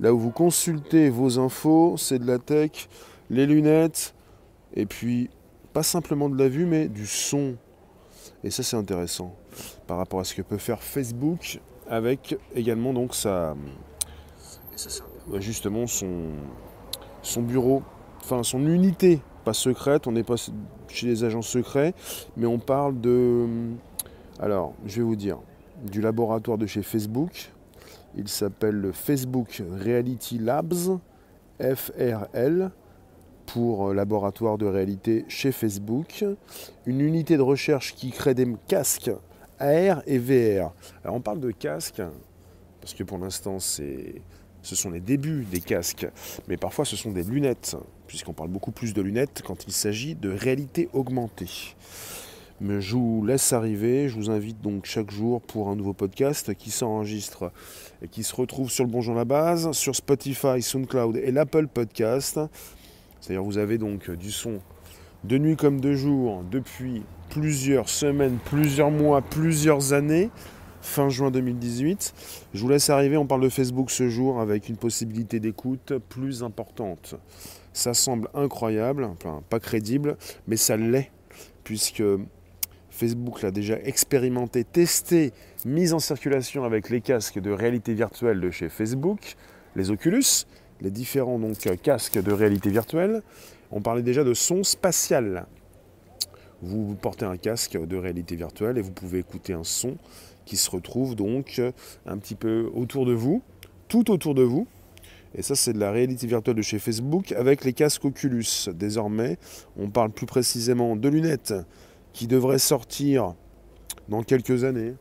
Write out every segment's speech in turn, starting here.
là où vous consultez vos infos, c'est de la tech, les lunettes, et puis pas simplement de la vue, mais du son. Et ça, c'est intéressant par rapport à ce que peut faire Facebook avec également donc sa, justement son, son bureau, enfin son unité, pas secrète, on n'est pas chez les agents secrets, mais on parle de, alors je vais vous dire, du laboratoire de chez Facebook. Il s'appelle le Facebook Reality Labs, FRL, pour laboratoire de réalité chez Facebook. Une unité de recherche qui crée des casques AR et VR. Alors on parle de casques, parce que pour l'instant c'est ce sont les débuts des casques, mais parfois ce sont des lunettes, puisqu'on parle beaucoup plus de lunettes quand il s'agit de réalité augmentée. Mais je vous laisse arriver, je vous invite donc chaque jour pour un nouveau podcast qui s'enregistre et qui se retrouve sur le Bonjour la Base, sur Spotify, SoundCloud et l'Apple Podcast. C'est-à-dire vous avez donc du son de nuit comme de jour depuis plusieurs semaines, plusieurs mois, plusieurs années fin juin 2018. Je vous laisse arriver, on parle de Facebook ce jour avec une possibilité d'écoute plus importante. Ça semble incroyable, pas crédible, mais ça l'est, puisque Facebook l'a déjà expérimenté, testé, mis en circulation avec les casques de réalité virtuelle de chez Facebook, les Oculus, les différents donc, casques de réalité virtuelle. On parlait déjà de son spatial. Vous portez un casque de réalité virtuelle et vous pouvez écouter un son qui se retrouve donc euh, un petit peu autour de vous, tout autour de vous. Et ça, c'est de la réalité virtuelle de chez Facebook avec les casques Oculus. Désormais, on parle plus précisément de lunettes qui devraient sortir dans quelques années.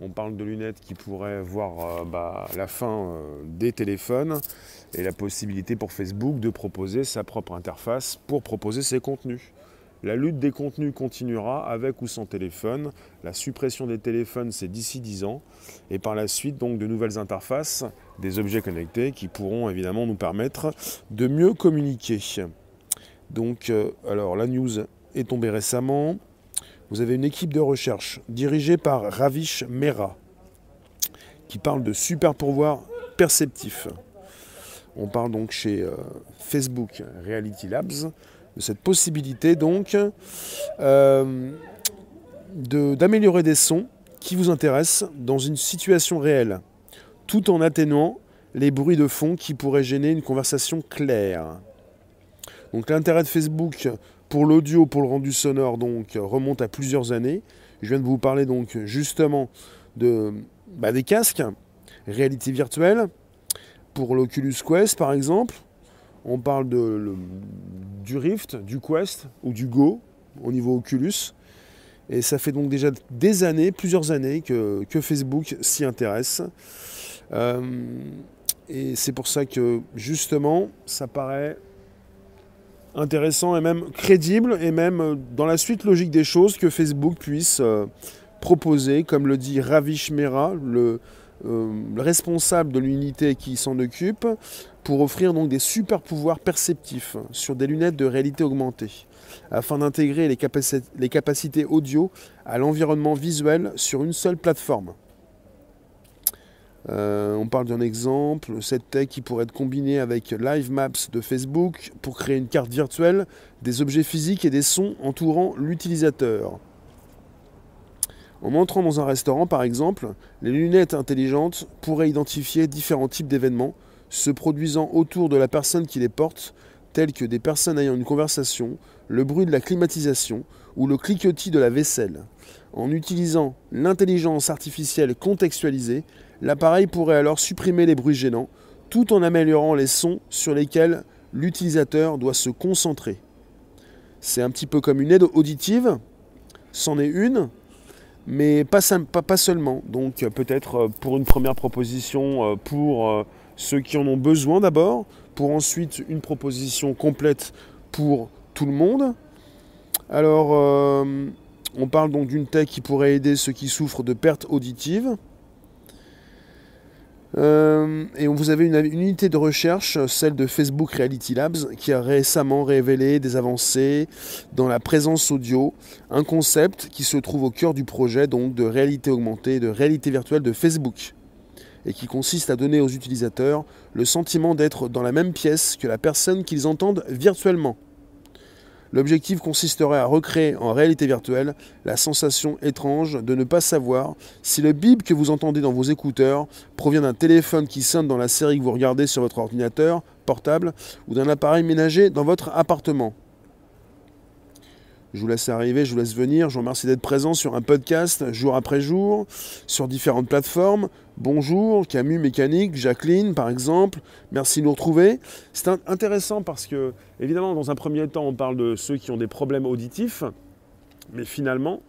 On parle de lunettes qui pourraient voir euh, bah, la fin euh, des téléphones et la possibilité pour Facebook de proposer sa propre interface pour proposer ses contenus. La lutte des contenus continuera avec ou sans téléphone. La suppression des téléphones, c'est d'ici 10 ans. Et par la suite, donc, de nouvelles interfaces, des objets connectés qui pourront évidemment nous permettre de mieux communiquer. Donc, euh, alors, la news est tombée récemment. Vous avez une équipe de recherche dirigée par Ravish Mehra qui parle de super pouvoir perceptif. On parle donc chez euh, Facebook Reality Labs de cette possibilité donc euh, d'améliorer des sons qui vous intéressent dans une situation réelle, tout en atténuant les bruits de fond qui pourraient gêner une conversation claire. Donc l'intérêt de Facebook pour l'audio, pour le rendu sonore, donc remonte à plusieurs années. Je viens de vous parler donc justement de, bah, des casques, réalité virtuelle, pour l'Oculus Quest par exemple, on parle de, du Rift, du Quest ou du Go au niveau Oculus. Et ça fait donc déjà des années, plusieurs années que, Facebook s'y intéresse. Euh, et c'est pour ça que justement, ça paraît intéressant et même crédible et même dans la suite logique des choses que Facebook puisse euh, proposer, comme le dit Ravish Mehra, le, euh, le responsable de l'unité qui s'en occupe, pour offrir donc des super pouvoirs perceptifs sur des lunettes de réalité augmentée, afin d'intégrer les, capacités audio à l'environnement visuel sur une seule plateforme. Euh, on parle d'un exemple, cette tech qui pourrait être combinée avec Live Maps de Facebook pour créer une carte virtuelle des objets physiques et des sons entourant l'utilisateur. En entrant dans un restaurant, par exemple, les lunettes intelligentes pourraient identifier différents types d'événements se produisant autour de la personne qui les porte, tels que des personnes ayant une conversation, le bruit de la climatisation ou le cliquetis de la vaisselle. En utilisant l'intelligence artificielle contextualisée, l'appareil pourrait alors supprimer les bruits gênants, tout en améliorant les sons sur lesquels l'utilisateur doit se concentrer. C'est un petit peu comme une aide auditive, c'en est une, mais pas, seulement. Donc peut-être euh, pour une première proposition euh, pour euh, ceux qui en ont besoin d'abord, pour ensuite une proposition complète pour tout le monde. Alors, on parle donc d'une tech qui pourrait aider ceux qui souffrent de pertes auditives. Euh, et vous avez une, unité de recherche, celle de Facebook Reality Labs, qui a récemment révélé des avancées dans la présence audio, un concept qui se trouve au cœur du projet donc de réalité augmentée, de réalité virtuelle de Facebook. et qui consiste à donner aux utilisateurs le sentiment d'être dans la même pièce que la personne qu'ils entendent virtuellement. L'objectif consisterait à recréer en réalité virtuelle la sensation étrange de ne pas savoir si le bip que vous entendez dans vos écouteurs provient d'un téléphone qui sonne dans la série que vous regardez sur votre ordinateur portable ou d'un appareil ménager dans votre appartement. Je vous laisse arriver, je vous laisse venir. Je vous remercie d'être présent sur un podcast jour après jour, sur différentes plateformes. Bonjour, Camus Mécanique, Jacqueline par exemple. Merci de nous retrouver. C'est intéressant parce que, évidemment, dans un premier temps, on parle de ceux qui ont des problèmes auditifs. Mais finalement,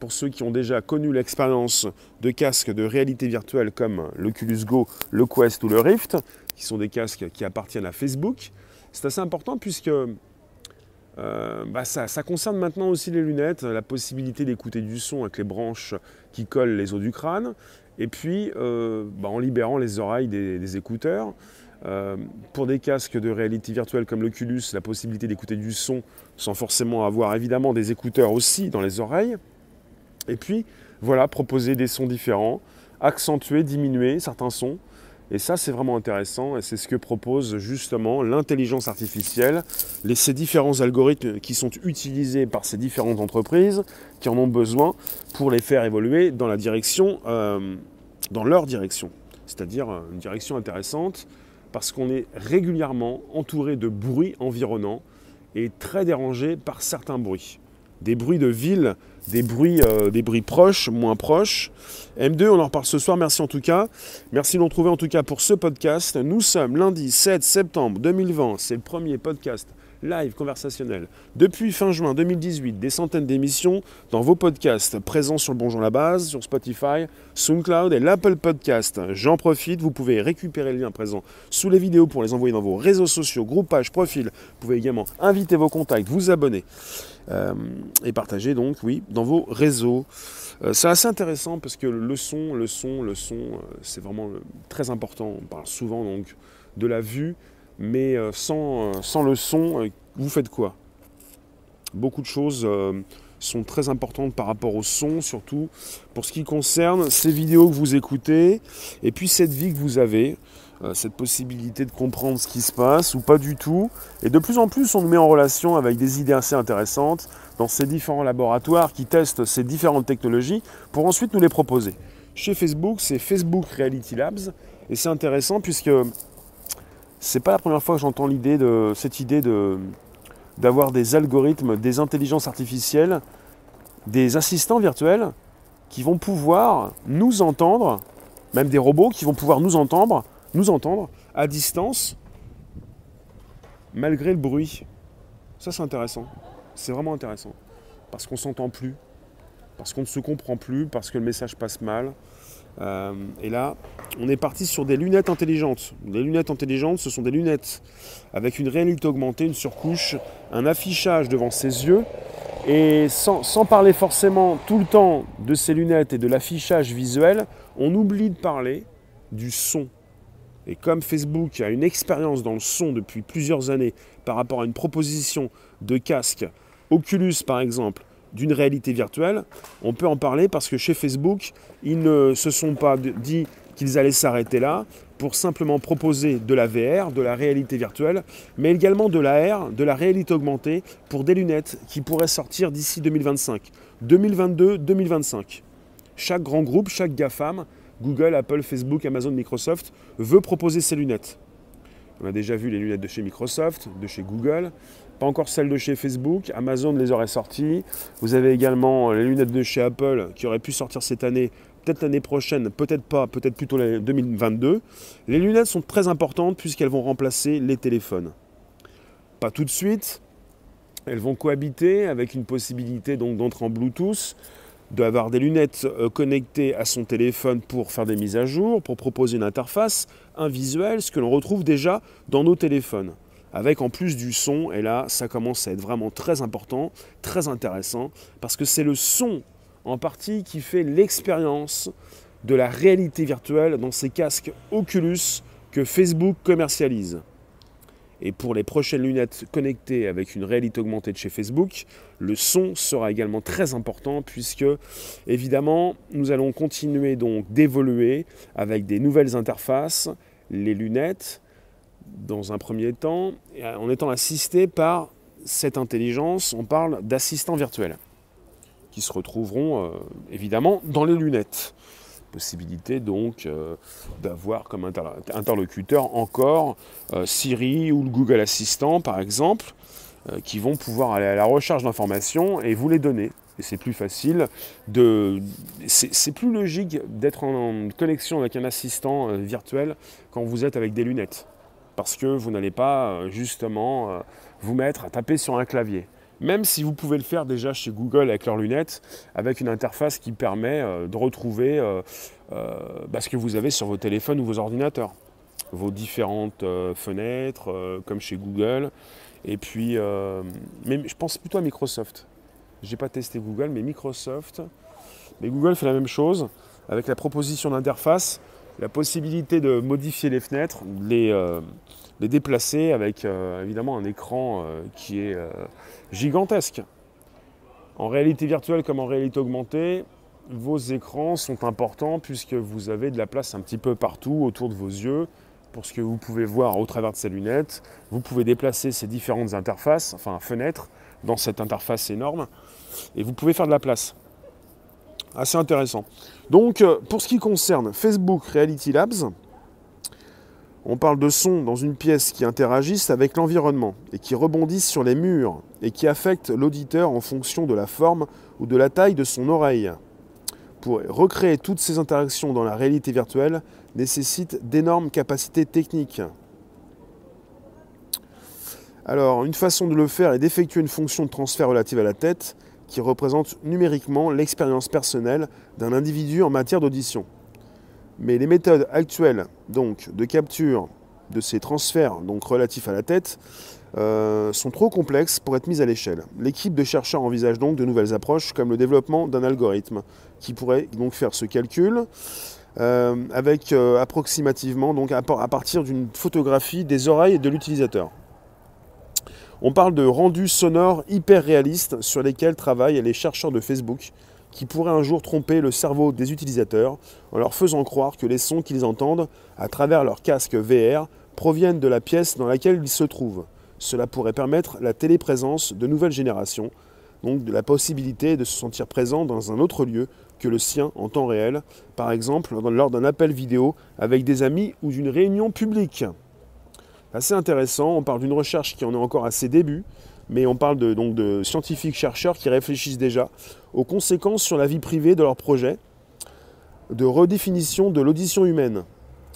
pour ceux qui ont déjà connu l'expérience de casques de réalité virtuelle comme l'Oculus Go, le Quest ou le Rift, qui sont des casques qui appartiennent à Facebook, c'est assez important puisque euh, bah, ça, concerne maintenant aussi les lunettes, la possibilité d'écouter du son avec les branches qui collent les os du crâne, et puis euh, bah, en libérant les oreilles des, écouteurs. Euh, pour des casques de réalité virtuelle comme l'Oculus, la possibilité d'écouter du son sans forcément avoir évidemment des écouteurs aussi dans les oreilles. Et puis voilà, proposer des sons différents, accentuer, diminuer certains sons. Et ça, c'est vraiment intéressant et c'est ce que propose justement l'intelligence artificielle, ces différents algorithmes qui sont utilisés par ces différentes entreprises qui en ont besoin pour les faire évoluer dans la direction, euh, dans leur direction. C'est-à-dire euh, une direction intéressante parce qu'on est régulièrement entouré de bruits environnants et très dérangé par certains bruits des bruits de ville, des bruits, euh, proches, moins proches. M2, on en reparle ce soir, merci en tout cas. Merci de nous retrouver en tout cas pour ce podcast. Nous sommes lundi 7 septembre 2020, c'est le premier podcast live conversationnel depuis fin juin 2018, des centaines d'émissions dans vos podcasts présents sur le Bonjour la Base, sur Spotify, SoundCloud et l'Apple Podcast. J'en profite, vous pouvez récupérer le lien présent sous les vidéos pour les envoyer dans vos réseaux sociaux, groupages, profils. Vous pouvez également inviter vos contacts, vous abonner euh, et partager donc, oui, dans vos réseaux. Euh, c'est assez intéressant parce que le son, le son, le son, euh, c'est vraiment très important. On parle souvent donc de la vue, mais euh, sans, euh, sans, le son, euh, vous faites quoi? Beaucoup de choses sont très importantes par rapport au son, surtout pour ce qui concerne ces vidéos que vous écoutez, et puis cette vie que vous avez, cette possibilité de comprendre ce qui se passe ou pas du tout. Et de plus en plus, on nous met en relation avec des idées assez intéressantes dans ces différents laboratoires qui testent ces différentes technologies pour ensuite nous les proposer. Chez Facebook, c'est Facebook Reality Labs, et c'est intéressant puisque c'est pas la première fois que j'entends cette idée d'avoir des algorithmes, des intelligences artificielles, des assistants virtuels qui vont pouvoir nous entendre, même des robots qui vont pouvoir nous entendre, nous entendre à distance malgré le bruit. Ça c'est intéressant. C'est vraiment intéressant parce qu'on s'entend plus, parce qu'on ne se comprend plus, parce que le message passe mal. Euh, et là, on est parti sur des lunettes intelligentes. Les lunettes intelligentes, ce sont des lunettes avec une réalité augmentée, une surcouche, un affichage devant ses yeux. Et sans, parler forcément tout le temps de ces lunettes et de l'affichage visuel, on oublie de parler du son. Et comme Facebook a une expérience dans le son depuis plusieurs années par rapport à une proposition de casque, Oculus par exemple, d'une réalité virtuelle, on peut en parler parce que chez Facebook, ils ne se sont pas dit qu'ils allaient s'arrêter là pour simplement proposer de la VR, de la réalité virtuelle, mais également de l'AR, de la réalité augmentée pour des lunettes qui pourraient sortir d'ici 2025, 2022-2025. Chaque grand groupe, chaque GAFAM, Google, Apple, Facebook, Amazon, Microsoft, veut proposer ces lunettes. On a déjà vu les lunettes de chez Microsoft, de chez Google, pas encore celles de chez Facebook. Amazon les aurait sorties. Vous avez également les lunettes de chez Apple qui auraient pu sortir cette année, peut-être l'année prochaine, peut-être pas, peut-être plutôt l'année 2022. Les lunettes sont très importantes puisqu'elles vont remplacer les téléphones. Pas tout de suite. Elles vont cohabiter avec une possibilité donc d'entrer en Bluetooth, d'avoir des lunettes euh, connectées à son téléphone pour faire des mises à jour, pour proposer une interface, un visuel, ce que l'on retrouve déjà dans nos téléphones avec en plus du son. Et là, ça commence à être vraiment très important, très intéressant, parce que c'est le son en partie qui fait l'expérience de la réalité virtuelle dans ces casques Oculus que Facebook commercialise. Et pour les prochaines lunettes connectées avec une réalité augmentée de chez Facebook, le son sera également très important puisque évidemment nous allons continuer donc d'évoluer avec des nouvelles interfaces, les lunettes dans un premier temps, en étant assisté par cette intelligence, on parle d'assistants virtuels qui se retrouveront euh, évidemment dans les lunettes possibilité donc euh, d'avoir comme interlocuteur encore euh, Siri ou le Google Assistant par exemple, euh, qui vont pouvoir aller à la recherche d'informations et vous les donner. Et c'est plus facile. C'est plus logique d'être en connexion avec un assistant virtuel quand vous êtes avec des lunettes. Parce que vous n'allez pas justement vous mettre à taper sur un clavier même si vous pouvez le faire déjà chez Google avec leurs lunettes, avec une interface qui permet euh, de retrouver euh, euh, bah, ce que vous avez sur vos téléphones ou vos ordinateurs, vos différentes fenêtres, comme chez Google. Et puis, mais je pense plutôt à Microsoft. Je n'ai pas testé Google, mais Microsoft. Mais Google fait la même chose avec la proposition d'interface, la possibilité de modifier les fenêtres, les les déplacer avec euh, évidemment un écran euh, qui est euh, gigantesque. En réalité virtuelle comme en réalité augmentée, vos écrans sont importants puisque vous avez de la place un petit peu partout autour de vos yeux pour ce que vous pouvez voir au travers de ces lunettes. Vous pouvez déplacer ces différentes interfaces, enfin fenêtres, dans cette interface énorme, et vous pouvez faire de la place. Assez intéressant. Donc, pour ce qui concerne Facebook Reality Labs, on parle de sons dans une pièce qui interagissent avec l'environnement et qui rebondissent sur les murs et qui affectent l'auditeur en fonction de la forme ou de la taille de son oreille. Pour recréer toutes ces interactions dans la réalité virtuelle nécessite d'énormes capacités techniques. Alors, une façon de le faire est d'effectuer une fonction de transfert relative à la tête qui représente numériquement l'expérience personnelle d'un individu en matière d'audition. Mais les méthodes actuelles donc, de capture de ces transferts donc, relatifs à la tête euh, sont trop complexes pour être mises à l'échelle. L'équipe de chercheurs envisage donc de nouvelles approches comme le développement d'un algorithme qui pourrait donc faire ce calcul euh, avec euh, approximativement donc à, à partir d'une photographie des oreilles de l'utilisateur. On parle de rendus sonores hyper réalistes sur lesquels travaillent les chercheurs de Facebook qui pourrait un jour tromper le cerveau des utilisateurs en leur faisant croire que les sons qu'ils entendent à travers leur casque VR proviennent de la pièce dans laquelle ils se trouvent. Cela pourrait permettre la téléprésence de nouvelles générations, donc de la possibilité de se sentir présent dans un autre lieu que le sien en temps réel, par exemple lors d'un appel vidéo avec des amis ou d'une réunion publique. Assez intéressant, on parle d'une recherche qui en est encore à ses débuts, mais on parle de, donc de scientifiques chercheurs qui réfléchissent déjà aux conséquences sur la vie privée de leur projet de redéfinition de l'audition humaine.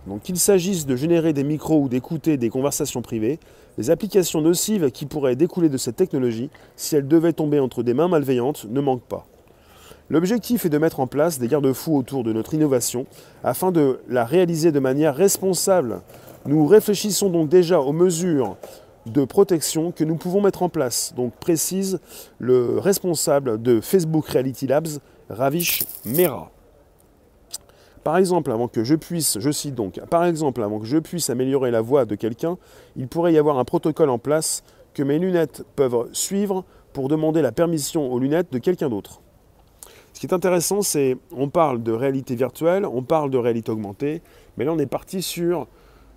Donc qu'il s'agisse de générer des micros ou d'écouter des conversations privées, les applications nocives qui pourraient découler de cette technologie, si elles devaient tomber entre des mains malveillantes, ne manquent pas. L'objectif est de mettre en place des garde-fous autour de notre innovation afin de la réaliser de manière responsable. Nous réfléchissons donc déjà aux mesures de protection que nous pouvons mettre en place. Donc précise le responsable de Facebook Reality Labs, Ravish Mera. Par exemple, avant que je puisse, je cite donc, par exemple, avant que je puisse améliorer la voix de quelqu'un, il pourrait y avoir un protocole en place que mes lunettes peuvent suivre pour demander la permission aux lunettes de quelqu'un d'autre. Ce qui est intéressant, c'est on parle de réalité virtuelle, on parle de réalité augmentée, mais là on est parti sur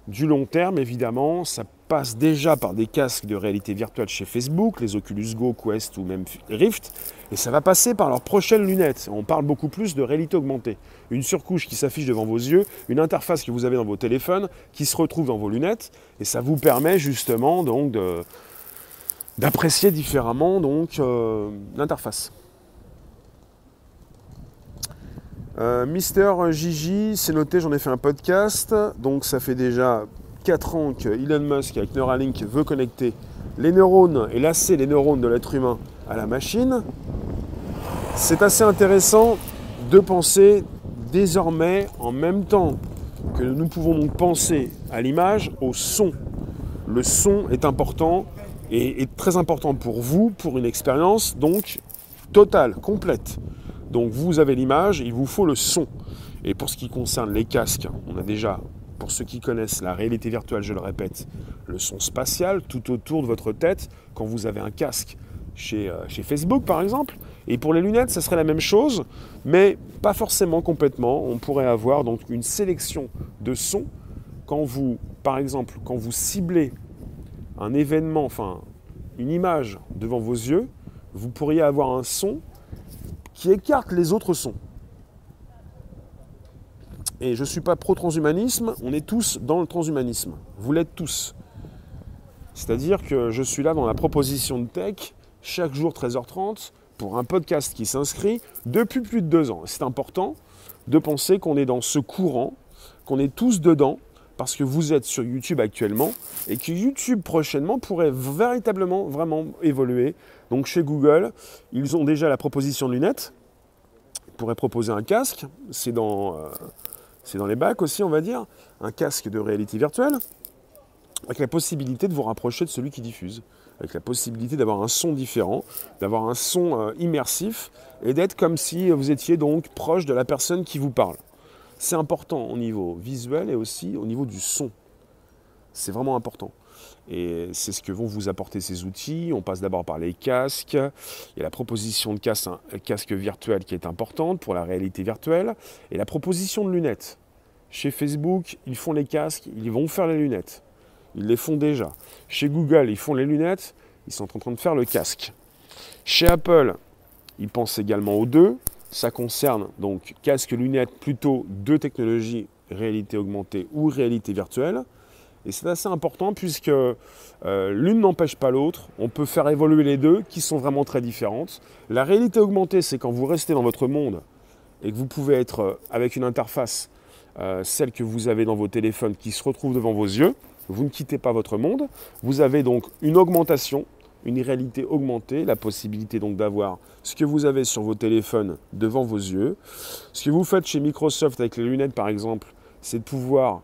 du long terme, évidemment, ça passe déjà par des casques de réalité virtuelle chez Facebook, les Oculus Go, Quest ou même Rift, et ça va passer par leurs prochaines lunettes. On parle beaucoup plus de réalité augmentée. Une surcouche qui s'affiche devant vos yeux, une interface que vous avez dans vos téléphones, qui se retrouve dans vos lunettes, et ça vous permet justement donc d'apprécier différemment euh, l'interface. Euh, Mister Gigi, c'est noté, j'en ai fait un podcast. Donc ça fait déjà 4 ans que Elon Musk avec Neuralink veut connecter les neurones et lasser les neurones de l'être humain à la machine. C'est assez intéressant de penser désormais en même temps que nous pouvons donc penser à l'image, au son. Le son est important et est très important pour vous, pour une expérience donc totale, complète. Donc vous avez l'image, il vous faut le son. Et pour ce qui concerne les casques, on a déjà pour ceux qui connaissent la réalité virtuelle, je le répète, le son spatial tout autour de votre tête quand vous avez un casque chez, euh, chez Facebook par exemple. Et pour les lunettes, ça serait la même chose, mais pas forcément complètement. On pourrait avoir donc une sélection de sons quand vous, par exemple, quand vous ciblez un événement, enfin une image devant vos yeux, vous pourriez avoir un son qui écarte les autres sons. Et je ne suis pas pro-transhumanisme, on est tous dans le transhumanisme. Vous l'êtes tous. C'est-à-dire que je suis là dans la proposition de tech, chaque jour 13h30, pour un podcast qui s'inscrit depuis plus de deux ans. C'est important de penser qu'on est dans ce courant, qu'on est tous dedans, parce que vous êtes sur YouTube actuellement, et que YouTube prochainement pourrait véritablement, vraiment évoluer. Donc chez Google, ils ont déjà la proposition de lunettes, ils pourraient proposer un casque, c'est dans... Euh, c'est dans les bacs aussi, on va dire, un casque de réalité virtuelle, avec la possibilité de vous rapprocher de celui qui diffuse, avec la possibilité d'avoir un son différent, d'avoir un son euh, immersif, et d'être comme si vous étiez donc proche de la personne qui vous parle. C'est important au niveau visuel et aussi au niveau du son. C'est vraiment important. Et c'est ce que vont vous apporter ces outils. On passe d'abord par les casques. Il y a la proposition de casque, virtuel qui est importante pour la réalité virtuelle. Et la proposition de lunettes. Chez Facebook, ils font les casques, ils vont faire les lunettes. Ils les font déjà. Chez Google, ils font les lunettes, ils sont en train de faire le casque. Chez Apple, ils pensent également aux deux. Ça concerne donc casque, lunettes, plutôt deux technologies, réalité augmentée ou réalité virtuelle. Et c'est assez important puisque euh, l'une n'empêche pas l'autre. On peut faire évoluer les deux qui sont vraiment très différentes. La réalité augmentée, c'est quand vous restez dans votre monde et que vous pouvez être euh, avec une interface, euh, celle que vous avez dans vos téléphones, qui se retrouve devant vos yeux. Vous ne quittez pas votre monde. Vous avez donc une augmentation, une réalité augmentée, la possibilité donc d'avoir ce que vous avez sur vos téléphones devant vos yeux. Ce que vous faites chez Microsoft avec les lunettes par exemple, c'est de pouvoir,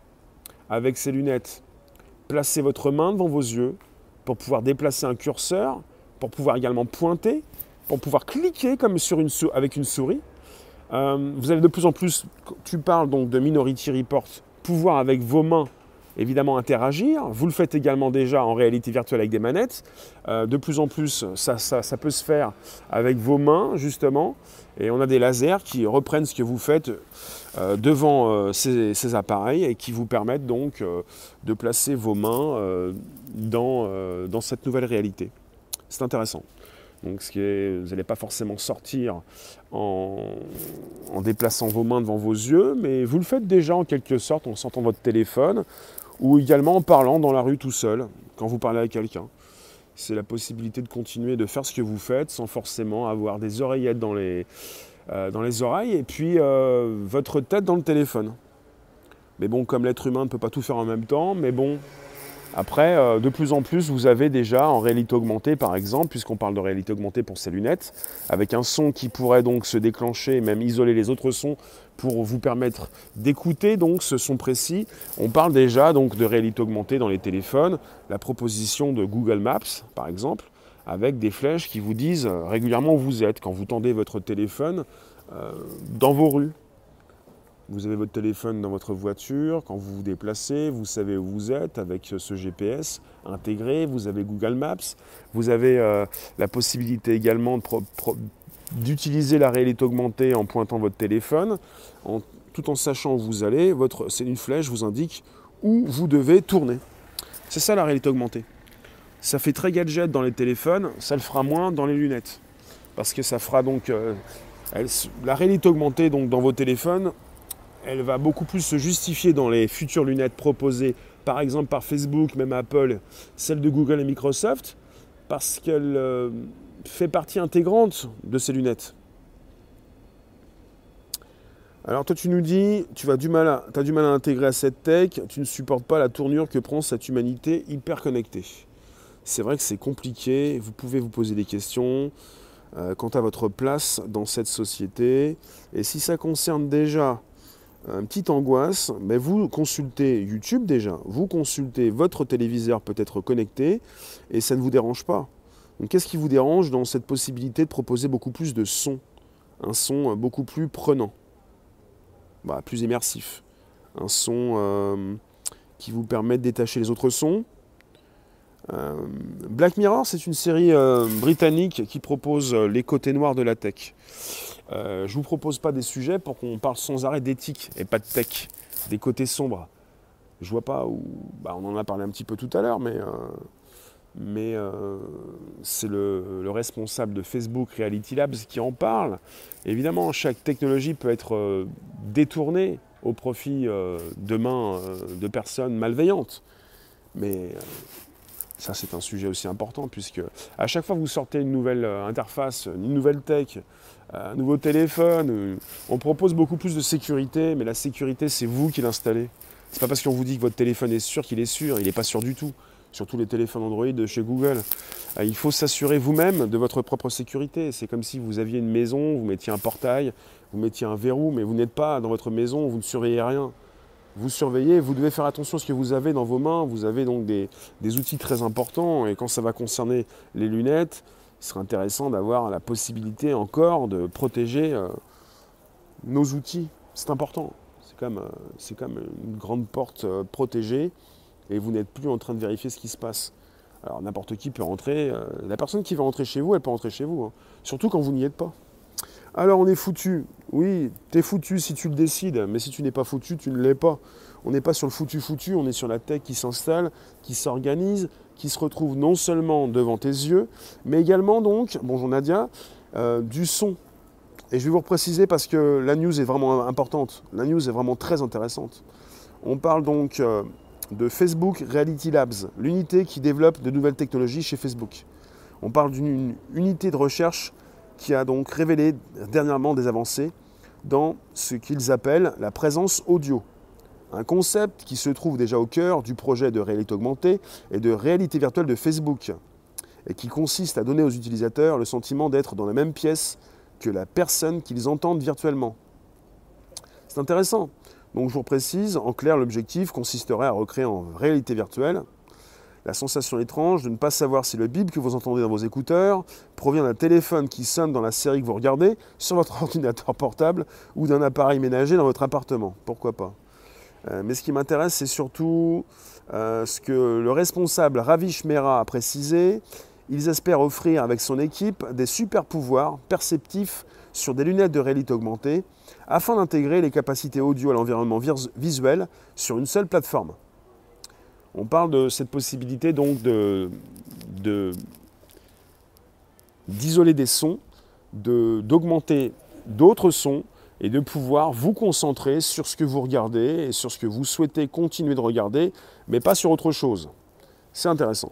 avec ces lunettes, Placez votre main devant vos yeux pour pouvoir déplacer un curseur, pour pouvoir également pointer, pour pouvoir cliquer comme sur une avec une souris. Euh, vous allez de plus en plus, tu parles donc de Minority Report, pouvoir avec vos mains évidemment interagir. Vous le faites également déjà en réalité virtuelle avec des manettes. Euh, de plus en plus, ça, peut se faire avec vos mains, justement. Et on a des lasers qui reprennent ce que vous faites euh, devant euh, ces, appareils et qui vous permettent donc de placer vos mains dans, cette nouvelle réalité. C'est intéressant. Donc ce vous n'allez pas forcément sortir en, en, déplaçant vos mains devant vos yeux, mais vous le faites déjà en quelque sorte en sortant votre téléphone ou également en parlant dans la rue tout seul, quand vous parlez à quelqu'un. C'est la possibilité de continuer de faire ce que vous faites sans forcément avoir des oreillettes dans les, euh, oreilles et puis euh, votre tête dans le téléphone. Mais bon, comme l'être humain ne peut pas tout faire en même temps, mais bon, après, euh, de plus en plus, vous avez déjà en réalité augmentée, par exemple, puisqu'on parle de réalité augmentée pour ces lunettes, avec un son qui pourrait donc se déclencher et même isoler les autres sons pour vous permettre d'écouter ce son précis. On parle déjà donc de réalité augmentée dans les téléphones, la proposition de Google Maps, par exemple, avec des flèches qui vous disent régulièrement où vous êtes quand vous tendez votre téléphone euh, dans vos rues. Vous avez votre téléphone dans votre voiture, quand vous vous déplacez, vous savez où vous êtes avec ce GPS intégré, vous avez Google Maps, vous avez euh, la possibilité également d'utiliser la réalité augmentée en pointant votre téléphone, tout en sachant où vous allez, c'est une flèche vous indique où vous devez tourner. C'est ça la réalité augmentée. Ça fait très gadget dans les téléphones, ça le fera moins dans les lunettes. Parce que ça fera donc... Euh, la réalité augmentée dans vos téléphones, elle va beaucoup plus se justifier dans les futures lunettes proposées, par exemple par Facebook, même Apple, celles de Google et Microsoft, parce qu'elle euh, fait partie intégrante de ces lunettes. Alors toi tu nous dis, tu as du mal à, as du mal à intégrer à cette tech, tu ne supportes pas la tournure que prend cette humanité hyper connectée. C'est vrai que c'est compliqué, vous pouvez vous poser des questions euh, quant à votre place dans cette société. Et si ça concerne déjà une petite angoisse, mais vous consultez YouTube déjà, vous consultez votre téléviseur peut-être connecté, et ça ne vous dérange pas. Donc qu'est-ce qui vous dérange dans cette possibilité de proposer beaucoup plus de son Un son euh, beaucoup plus prenant, bah, plus immersif. Un son euh, qui vous permet de détacher les autres sons. Euh, Black Mirror, c'est une série britannique qui propose les côtés noirs de la tech. Je ne vous propose pas des sujets pour qu'on parle sans arrêt d'éthique et pas de tech, des côtés sombres. Je vois pas où. Bah, on en a parlé un petit peu tout à l'heure, mais mais euh, c'est le, responsable de Facebook Reality Labs qui en parle. Évidemment, chaque technologie peut être euh, détournée au profit euh, demain de personnes malveillantes. Mais ça, c'est un sujet aussi important, puisque à chaque fois que vous sortez une nouvelle interface, une nouvelle tech, un nouveau téléphone, on propose beaucoup plus de sécurité, mais la sécurité, c'est vous qui l'installez. C'est pas parce qu'on vous dit que votre téléphone est sûr qu'il est sûr, il n'est pas sûr du tout surtout les téléphones Android de chez Google. Euh, il faut s'assurer vous-même de votre propre sécurité. C'est comme si vous aviez une maison, vous mettiez un portail, vous mettiez un verrou, mais vous n'êtes pas dans votre maison, vous ne surveillez rien. Vous surveillez, vous devez faire attention à ce que vous avez dans vos mains. Vous avez donc des, outils très importants. Et quand ça va concerner les lunettes, il serait intéressant d'avoir la possibilité encore de protéger euh, nos outils. C'est important. C'est comme, euh, comme une grande porte protégée et vous n'êtes plus en train de vérifier ce qui se passe. Alors n'importe qui peut rentrer, euh, la personne qui va rentrer chez vous, elle peut rentrer chez vous, hein. surtout quand vous n'y êtes pas. Alors on est foutu, oui, t'es foutu si tu le décides, mais si tu n'es pas foutu, tu ne l'es pas. On n'est pas sur le foutu foutu, on est sur la tech qui s'installe, qui s'organise, qui se retrouve non seulement devant tes yeux, mais également donc, bonjour Nadia, euh, du son. Et je vais vous préciser parce que la news est vraiment importante, la news est vraiment très intéressante. On parle donc euh, de Facebook Reality Labs, l'unité qui développe de nouvelles technologies chez Facebook. On parle d'une unité de recherche qui a donc révélé dernièrement des avancées dans ce qu'ils appellent la présence audio. Un concept qui se trouve déjà au cœur du projet de réalité augmentée et de réalité virtuelle de Facebook, et qui consiste à donner aux utilisateurs le sentiment d'être dans la même pièce que la personne qu'ils entendent virtuellement. C'est intéressant, donc je vous précise, en clair, l'objectif consisterait à recréer en réalité virtuelle la sensation étrange de ne pas savoir si le bip que vous entendez dans vos écouteurs provient d'un téléphone qui sonne dans la série que vous regardez sur votre ordinateur portable ou d'un appareil ménager dans votre appartement. Pourquoi pas? Euh, Mais ce qui m'intéresse, c'est surtout euh, ce que le responsable Ravish Mehra a précisé. Ils espèrent offrir avec son équipe des super pouvoirs perceptifs sur des lunettes de réalité augmentée afin d'intégrer les capacités audio à l'environnement visuel sur une seule plateforme. On parle de cette possibilité donc d'isoler des sons, d'augmenter d'autres sons et de pouvoir vous concentrer sur ce que vous regardez et sur ce que vous souhaitez continuer de regarder, mais pas sur autre chose. C'est intéressant.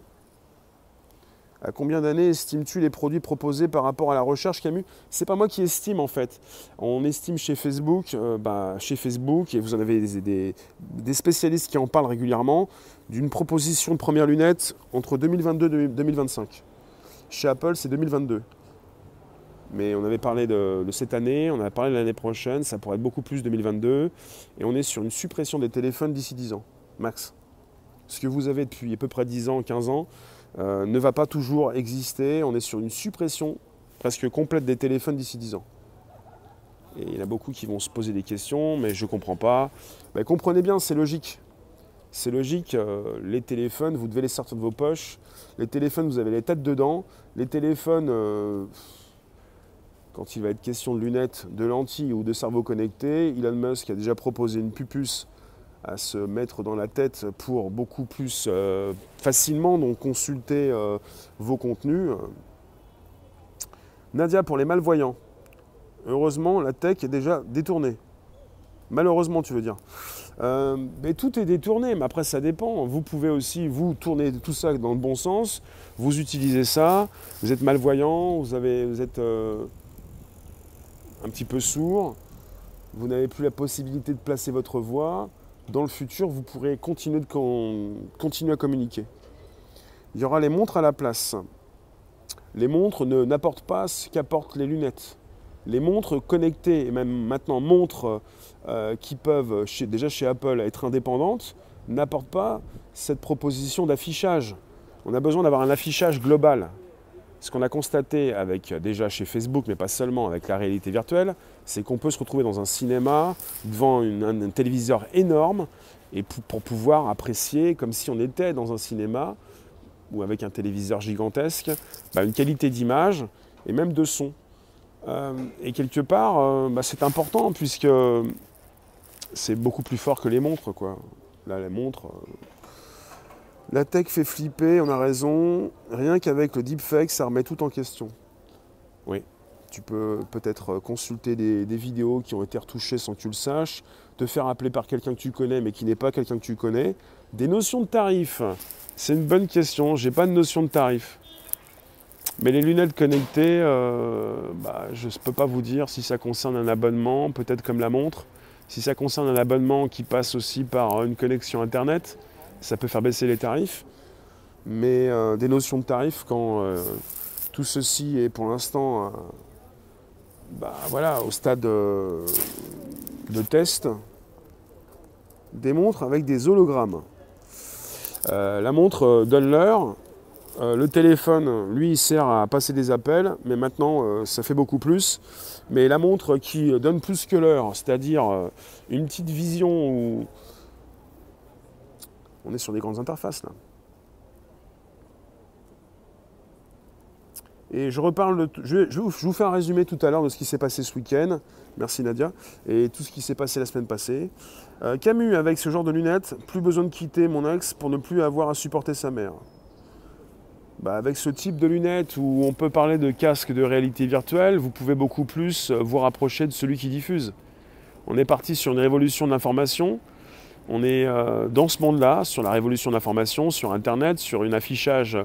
À combien d'années estimes-tu les produits proposés par rapport à la recherche, Camus? C'est pas moi qui estime en fait. On estime chez Facebook, euh, bah, chez Facebook, et vous en avez des, spécialistes qui en parlent régulièrement, d'une proposition de première lunette entre 2022 et 2025. Chez Apple, c'est 2022. Mais on avait parlé de, cette année, on a parlé de l'année prochaine, ça pourrait être beaucoup plus 2022. Et on est sur une suppression des téléphones d'ici 10 ans, max. Ce que vous avez depuis à peu près 10 ans, 15 ans, euh, ne va pas toujours exister. On est sur une suppression presque complète des téléphones d'ici 10 ans. Et il y en a beaucoup qui vont se poser des questions, mais je ne comprends pas. Ben, comprenez bien, c'est logique. C'est logique, euh, les téléphones, vous devez les sortir de vos poches. Les téléphones, vous avez les têtes dedans. Les téléphones, euh, quand il va être question de lunettes, de lentilles ou de cerveau connecté, Elon Musk a déjà proposé une pupuce à se mettre dans la tête pour beaucoup plus euh, facilement donc consulter euh, vos contenus. Nadia, pour les malvoyants, heureusement, la tech est déjà détournée. Malheureusement, tu veux dire. Euh, mais tout est détourné, mais après ça dépend. Vous pouvez aussi, vous, tourner tout ça dans le bon sens. Vous utilisez ça, vous êtes malvoyant, vous, avez, vous êtes un petit peu sourd, vous n'avez plus la possibilité de placer votre voix dans le futur, vous pourrez continuer, à communiquer. Il y aura les montres à la place. Les montres n'apportent pas ce qu'apportent les lunettes. Les montres connectées, et même maintenant montres euh, qui peuvent, déjà chez Apple, être indépendantes, n'apportent pas cette proposition d'affichage. On a besoin d'avoir un affichage global. Ce qu'on a constaté avec déjà chez Facebook, mais pas seulement avec la réalité virtuelle, c'est qu'on peut se retrouver dans un cinéma devant un, téléviseur énorme et pour pouvoir apprécier, comme si on était dans un cinéma ou avec un téléviseur gigantesque, bah, une qualité d'image et même de son. Euh, et quelque part, euh, bah, c'est important puisque c'est beaucoup plus fort que les montres. Quoi. Là, les montres. Euh, la tech fait flipper, on a raison. Rien qu'avec le deepfake, ça remet tout en question. Oui. Tu peux peut-être consulter des, des, vidéos qui ont été retouchées sans que tu le saches, te faire appeler par quelqu'un que tu connais mais qui n'est pas quelqu'un que tu connais. Des notions de tarifs. C'est une bonne question, j'ai pas de notion de tarif. Mais les lunettes connectées, euh, bah, je ne peux pas vous dire si ça concerne un abonnement, peut-être comme la montre. Si ça concerne un abonnement qui passe aussi par une connexion Internet, ça peut faire baisser les tarifs. Mais euh, des notions de tarifs, quand euh, tout ceci est pour l'instant bah, voilà, au stade de test, des montres avec des hologrammes. Euh, la montre euh, donne l'heure. Euh, le téléphone, lui, il sert à passer des appels, mais maintenant, ça fait beaucoup plus. Mais la montre qui donne plus que l'heure, c'est-à-dire une petite vision où on est sur des grandes interfaces là. Et je reparle de. Je, je, vous fais un résumé tout à l'heure de ce qui s'est passé ce week-end. Merci Nadia. Et tout ce qui s'est passé la semaine passée. Euh, Camus, avec ce genre de lunettes, plus besoin de quitter mon ex pour ne plus avoir à supporter sa mère. Bah, avec ce type de lunettes où on peut parler de casque de réalité virtuelle, vous pouvez beaucoup plus euh, vous rapprocher de celui qui diffuse. On est parti sur une révolution de l'information. On est euh, dans ce monde-là, sur la révolution de l'information, sur Internet, sur une affichage,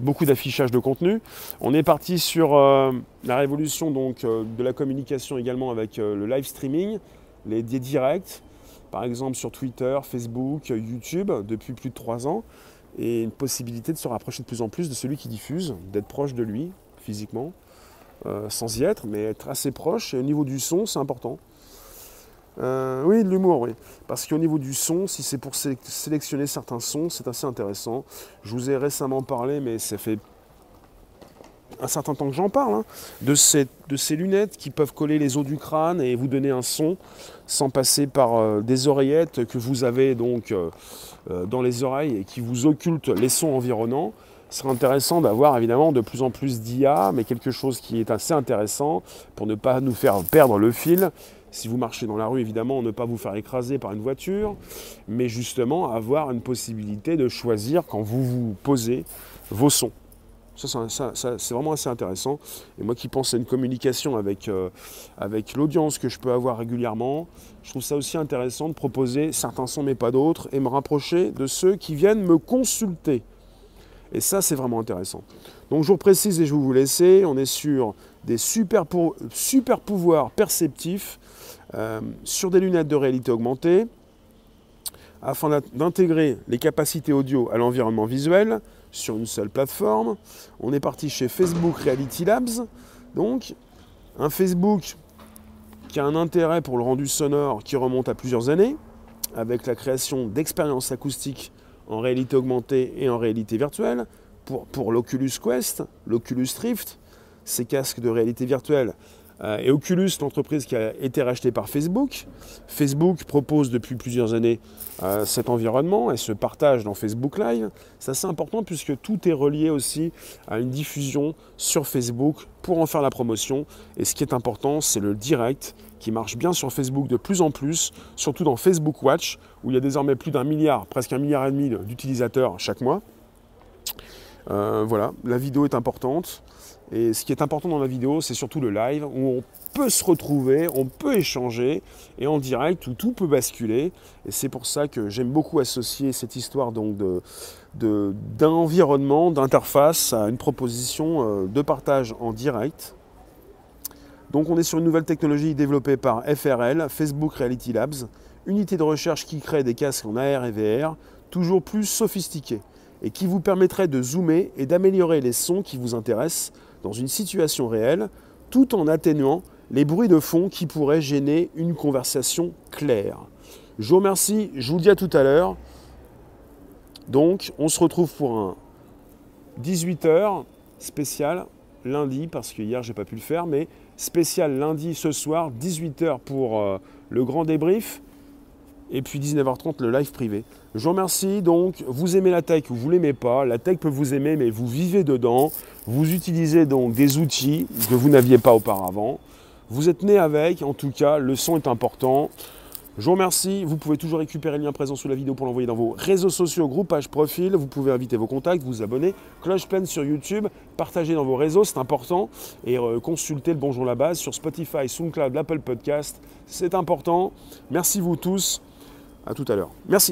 beaucoup d'affichage de contenu. On est parti sur la révolution donc, de la communication également avec le live streaming, les directs, par exemple sur Twitter, Facebook, YouTube, depuis plus de trois ans, et une possibilité de se rapprocher de plus en plus de celui qui diffuse, d'être proche de lui physiquement, euh, sans y être, mais être assez proche. Et au niveau du son, c'est important. Euh, oui, de l'humour, oui. Parce qu'au niveau du son, si c'est pour sélectionner certains sons, c'est assez intéressant. Je vous ai récemment parlé, mais ça fait un certain temps que j'en parle, hein, de, ces, lunettes qui peuvent coller les os du crâne et vous donner un son sans passer par euh, des oreillettes que vous avez donc euh, dans les oreilles et qui vous occultent les sons environnants. Ce serait intéressant d'avoir évidemment de plus en plus d'IA, mais quelque chose qui est assez intéressant pour ne pas nous faire perdre le fil. Si vous marchez dans la rue, évidemment, ne pas vous faire écraser par une voiture, mais justement avoir une possibilité de choisir quand vous vous posez vos sons. Ça, c'est vraiment assez intéressant. Et moi qui pense à une communication avec, euh, avec l'audience que je peux avoir régulièrement, je trouve ça aussi intéressant de proposer certains sons mais pas d'autres et me rapprocher de ceux qui viennent me consulter. Et ça, c'est vraiment intéressant. Donc je vous précise et je vous laisser, on est sur des super, super pouvoirs perceptifs euh, sur des lunettes de réalité augmentée afin d'intégrer les capacités audio à l'environnement visuel, sur une seule plateforme. On est parti chez Facebook Reality Labs. Donc, un Facebook qui a un intérêt pour le rendu sonore qui remonte à plusieurs années, avec la création d'expériences acoustiques en réalité augmentée et en réalité virtuelle, pour, pour l'Oculus Quest, l'Oculus Rift, ces casques de réalité virtuelle et Oculus, l'entreprise qui a été rachetée par Facebook. Facebook propose depuis plusieurs années euh, cet environnement et se partage dans Facebook Live. C'est assez important puisque tout est relié aussi à une diffusion sur Facebook pour en faire la promotion. Et ce qui est important, c'est le direct qui marche bien sur Facebook de plus en plus, surtout dans Facebook Watch, où il y a désormais plus d'un milliard, presque un milliard et demi d'utilisateurs chaque mois. Euh, voilà, la vidéo est importante. Et ce qui est important dans la vidéo, c'est surtout le live où on peut se retrouver, on peut échanger et en direct où tout peut basculer. Et c'est pour ça que j'aime beaucoup associer cette histoire donc de, d'environnement, d'interface à une proposition euh, de partage en direct. Donc on est sur une nouvelle technologie développée par FRL, Facebook Reality Labs, unité de recherche qui crée des casques en AR et VR toujours plus sophistiqués et qui vous permettrait de zoomer et d'améliorer les sons qui vous intéressent dans une situation réelle, tout en atténuant les bruits de fond qui pourraient gêner une conversation claire. Je vous remercie, je vous dis à tout à l'heure. Donc, on se retrouve pour un 18h spécial lundi, parce que hier j'ai pas pu le faire, mais spécial lundi ce soir, 18h pour euh, le grand débrief. Et puis 19h30, le live privé. Je vous remercie. Donc, vous aimez la tech ou vous l'aimez pas. La tech peut vous aimer, mais vous vivez dedans. Vous utilisez donc des outils que vous n'aviez pas auparavant. Vous êtes né avec. En tout cas, le son est important. Je vous remercie. Vous pouvez toujours récupérer le lien présent sous la vidéo pour l'envoyer dans vos réseaux sociaux, groupe, page, profil. Vous pouvez inviter vos contacts, vous abonner, cloche pleine sur YouTube, partager dans vos réseaux, c'est important. Et euh, consulter le Bonjour la base sur Spotify, SoundCloud, l'Apple Podcast. C'est important. Merci vous tous. À tout à l'heure. Merci.